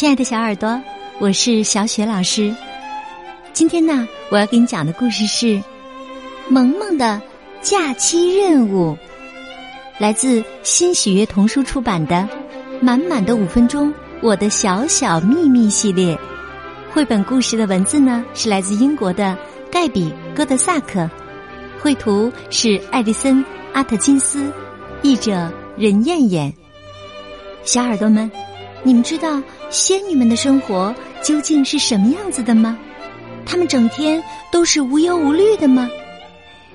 亲爱的小耳朵，我是小雪老师。今天呢，我要给你讲的故事是《萌萌的假期任务》，来自新喜悦童书出版的《满满的五分钟：我的小小秘密》系列。绘本故事的文字呢，是来自英国的盖比·戈德萨克，绘图是艾迪森·阿特金斯，译者任燕燕。小耳朵们，你们知道？仙女们的生活究竟是什么样子的吗？她们整天都是无忧无虑的吗？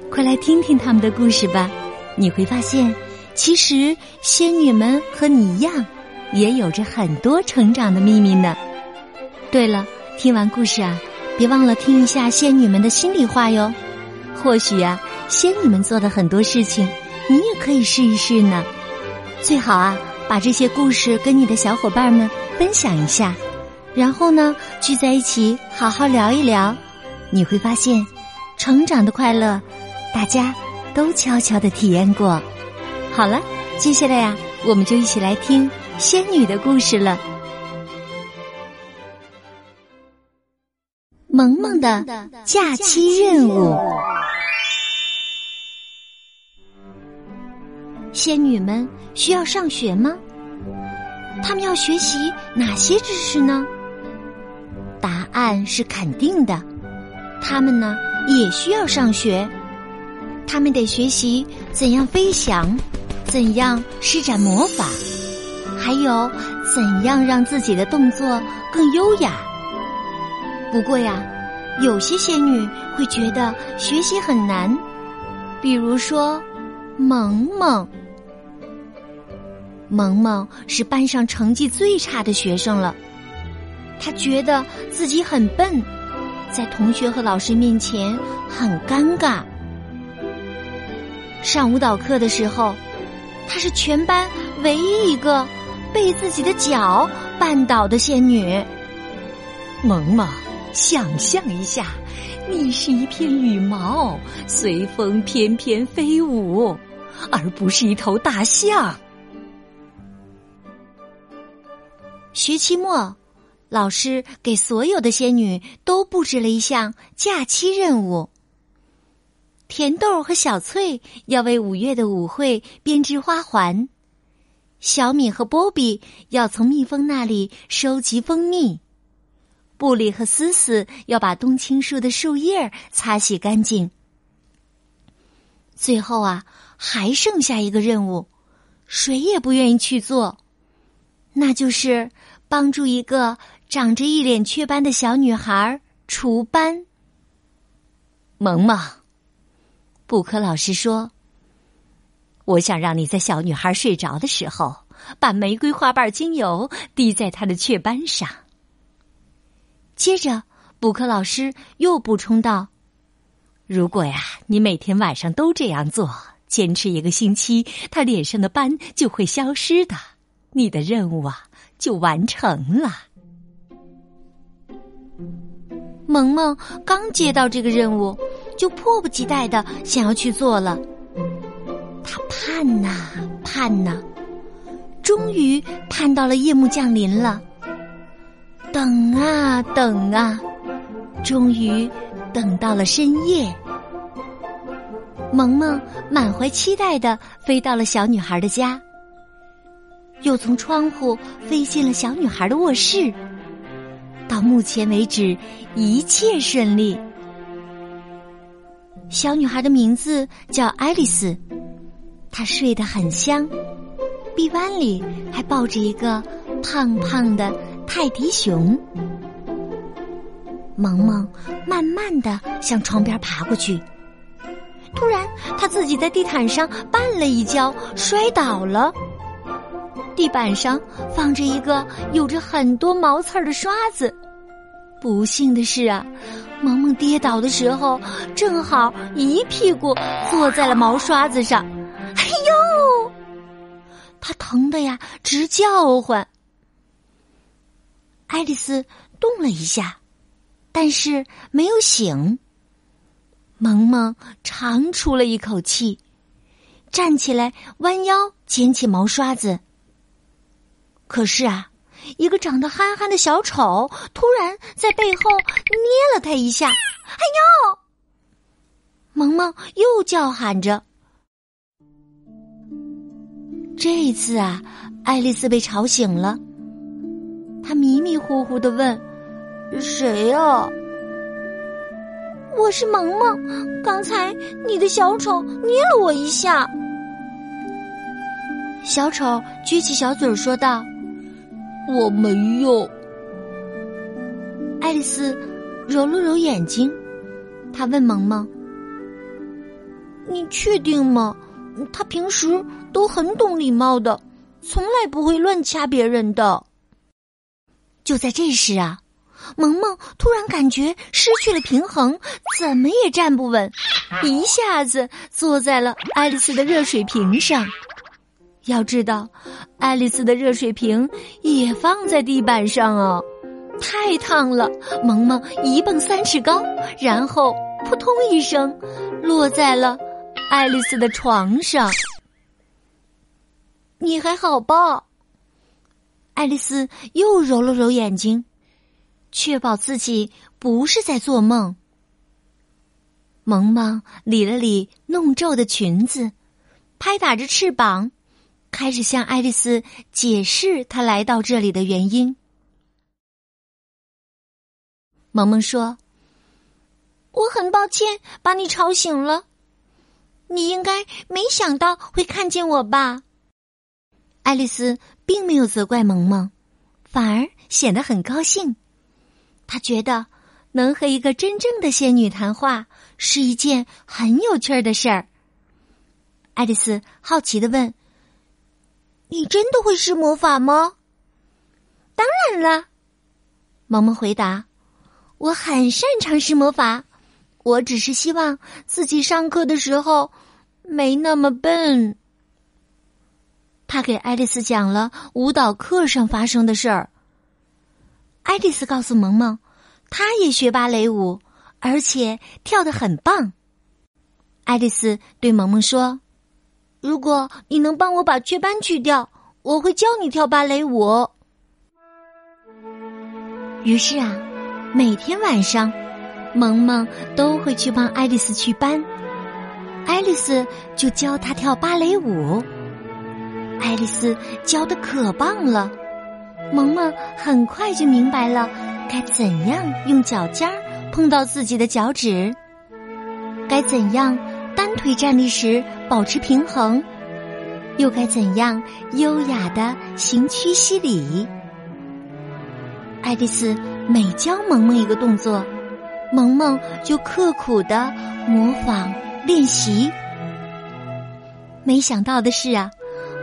快来听听他们的故事吧！你会发现，其实仙女们和你一样，也有着很多成长的秘密呢。对了，听完故事啊，别忘了听一下仙女们的心里话哟。或许啊，仙女们做的很多事情，你也可以试一试呢。最好啊，把这些故事跟你的小伙伴们。分享一下，然后呢，聚在一起好好聊一聊，你会发现，成长的快乐，大家都悄悄的体验过。好了，接下来呀，我们就一起来听仙女的故事了。萌萌的假期任务，仙女们需要上学吗？他们要学习哪些知识呢？答案是肯定的。他们呢也需要上学，他们得学习怎样飞翔，怎样施展魔法，还有怎样让自己的动作更优雅。不过呀，有些仙女会觉得学习很难，比如说萌萌。萌萌是班上成绩最差的学生了，他觉得自己很笨，在同学和老师面前很尴尬。上舞蹈课的时候，她是全班唯一一个被自己的脚绊倒的仙女。萌萌，想象一下，你是一片羽毛，随风翩翩飞舞，而不是一头大象。学期末，老师给所有的仙女都布置了一项假期任务。甜豆和小翠要为五月的舞会编织花环，小米和波比要从蜜蜂那里收集蜂蜜，布里和思思要把冬青树的树叶擦洗干净。最后啊，还剩下一个任务，谁也不愿意去做。那就是帮助一个长着一脸雀斑的小女孩除斑。萌萌，布克老师说：“我想让你在小女孩睡着的时候，把玫瑰花瓣精油滴在她的雀斑上。”接着，布克老师又补充道：“如果呀，你每天晚上都这样做，坚持一个星期，她脸上的斑就会消失的。”你的任务啊，就完成了。萌萌刚接到这个任务，就迫不及待的想要去做了。他盼呐盼呐，终于盼到了夜幕降临了。等啊等啊，终于等到了深夜。萌萌满怀期待的飞到了小女孩的家。又从窗户飞进了小女孩的卧室。到目前为止，一切顺利。小女孩的名字叫爱丽丝，她睡得很香，臂弯里还抱着一个胖胖的泰迪熊。萌萌慢慢的向床边爬过去，突然，她自己在地毯上绊了一跤，摔倒了。地板上放着一个有着很多毛刺儿的刷子，不幸的是啊，萌萌跌倒的时候正好一屁股坐在了毛刷子上，哎呦，他疼的呀直叫唤。爱丽丝动了一下，但是没有醒。萌萌长出了一口气，站起来，弯腰捡起毛刷子。可是啊，一个长得憨憨的小丑突然在背后捏了他一下。哎呦！萌萌又叫喊着。这一次啊，爱丽丝被吵醒了。她迷迷糊糊的问：“谁呀？”“我是萌萌，刚才你的小丑捏了我一下。”小丑撅起小嘴说道：“我没有。”爱丽丝揉了揉眼睛，她问萌萌：“你确定吗？”他平时都很懂礼貌的，从来不会乱掐别人的。就在这时啊，萌萌突然感觉失去了平衡，怎么也站不稳，一下子坐在了爱丽丝的热水瓶上。要知道，爱丽丝的热水瓶也放在地板上哦，太烫了。萌萌一蹦三尺高，然后扑通一声落在了。爱丽丝的床上，你还好吧？爱丽丝又揉了揉眼睛，确保自己不是在做梦。萌萌理了理弄皱的裙子，拍打着翅膀，开始向爱丽丝解释她来到这里的原因。萌萌说：“我很抱歉把你吵醒了。”你应该没想到会看见我吧？爱丽丝并没有责怪萌萌，反而显得很高兴。她觉得能和一个真正的仙女谈话是一件很有趣的事儿。爱丽丝好奇的问：“你真的会施魔法吗？”“当然了。”萌萌回答，“我很擅长施魔法。”我只是希望自己上课的时候没那么笨。他给爱丽丝讲了舞蹈课上发生的事儿。爱丽丝告诉萌萌，她也学芭蕾舞，而且跳得很棒。爱丽丝对萌萌说：“如果你能帮我把雀斑去掉，我会教你跳芭蕾舞。”于是啊，每天晚上。萌萌都会去帮爱丽丝去斑，爱丽丝就教她跳芭蕾舞。爱丽丝教的可棒了，萌萌很快就明白了该怎样用脚尖碰到自己的脚趾，该怎样单腿站立时保持平衡，又该怎样优雅的行屈膝礼。爱丽丝每教萌萌一个动作。萌萌就刻苦的模仿练习，没想到的是啊，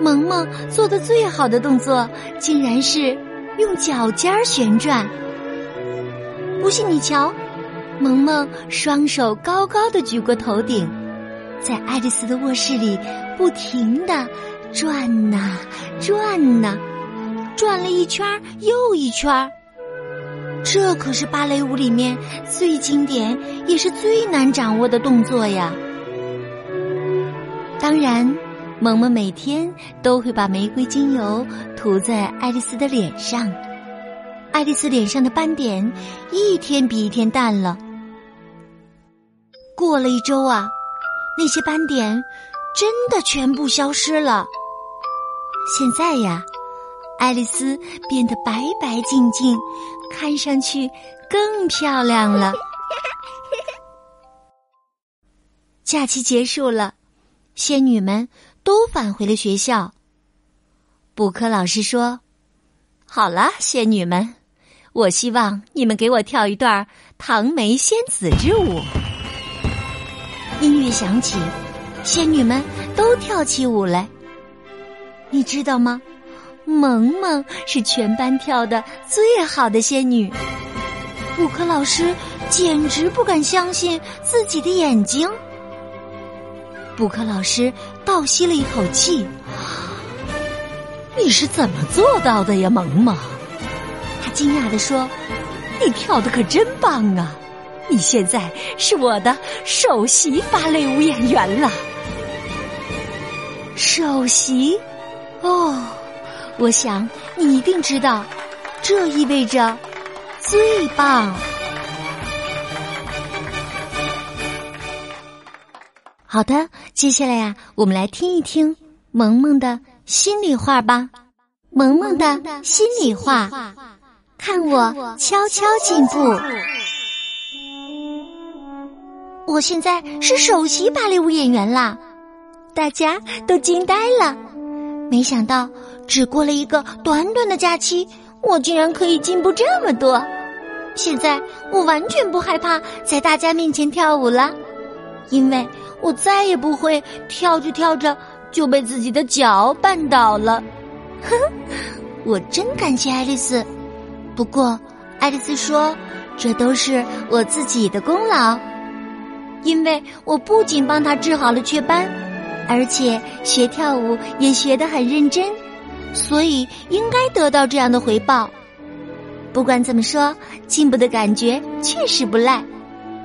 萌萌做的最好的动作竟然是用脚尖旋转。不信你瞧，萌萌双手高高的举过头顶，在爱丽丝的卧室里不停的转呐转呐，转了一圈又一圈。这可是芭蕾舞里面最经典也是最难掌握的动作呀！当然，萌萌每天都会把玫瑰精油涂在爱丽丝的脸上，爱丽丝脸上的斑点一天比一天淡了。过了一周啊，那些斑点真的全部消失了。现在呀。爱丽丝变得白白净净，看上去更漂亮了。假期结束了，仙女们都返回了学校。补课老师说：“好了，仙女们，我希望你们给我跳一段唐梅仙子之舞。”音乐响起，仙女们都跳起舞来。你知道吗？萌萌是全班跳的最好的仙女，补课老师简直不敢相信自己的眼睛。补课老师倒吸了一口气：“你是怎么做到的呀，萌萌？”他惊讶的说：“你跳的可真棒啊！你现在是我的首席芭蕾舞演员了。”首席，哦。我想你一定知道，这意味着最棒。好的，接下来呀，我们来听一听萌萌的心里话吧。萌萌的心里话，看我悄悄进步。我现在是首席芭蕾舞演员啦，大家都惊呆了。没想到，只过了一个短短的假期，我竟然可以进步这么多。现在我完全不害怕在大家面前跳舞了，因为我再也不会跳着跳着就被自己的脚绊倒了。呵，我真感谢爱丽丝。不过，爱丽丝说，这都是我自己的功劳，因为我不仅帮他治好了雀斑。而且学跳舞也学得很认真，所以应该得到这样的回报。不管怎么说，进步的感觉确实不赖，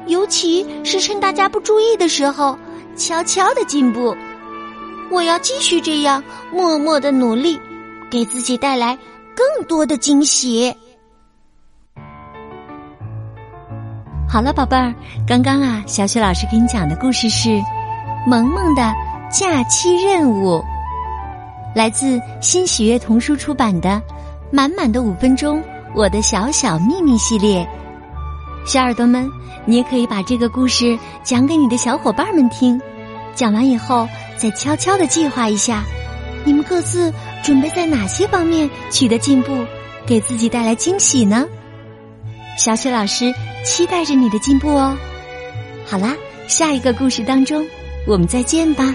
尤其是趁大家不注意的时候，悄悄的进步。我要继续这样默默的努力，给自己带来更多的惊喜。好了，宝贝儿，刚刚啊，小雪老师给你讲的故事是萌萌的。假期任务来自新喜悦童书出版的《满满的五分钟：我的小小秘密》系列。小耳朵们，你也可以把这个故事讲给你的小伙伴们听。讲完以后，再悄悄的计划一下，你们各自准备在哪些方面取得进步，给自己带来惊喜呢？小雪老师期待着你的进步哦。好啦，下一个故事当中，我们再见吧。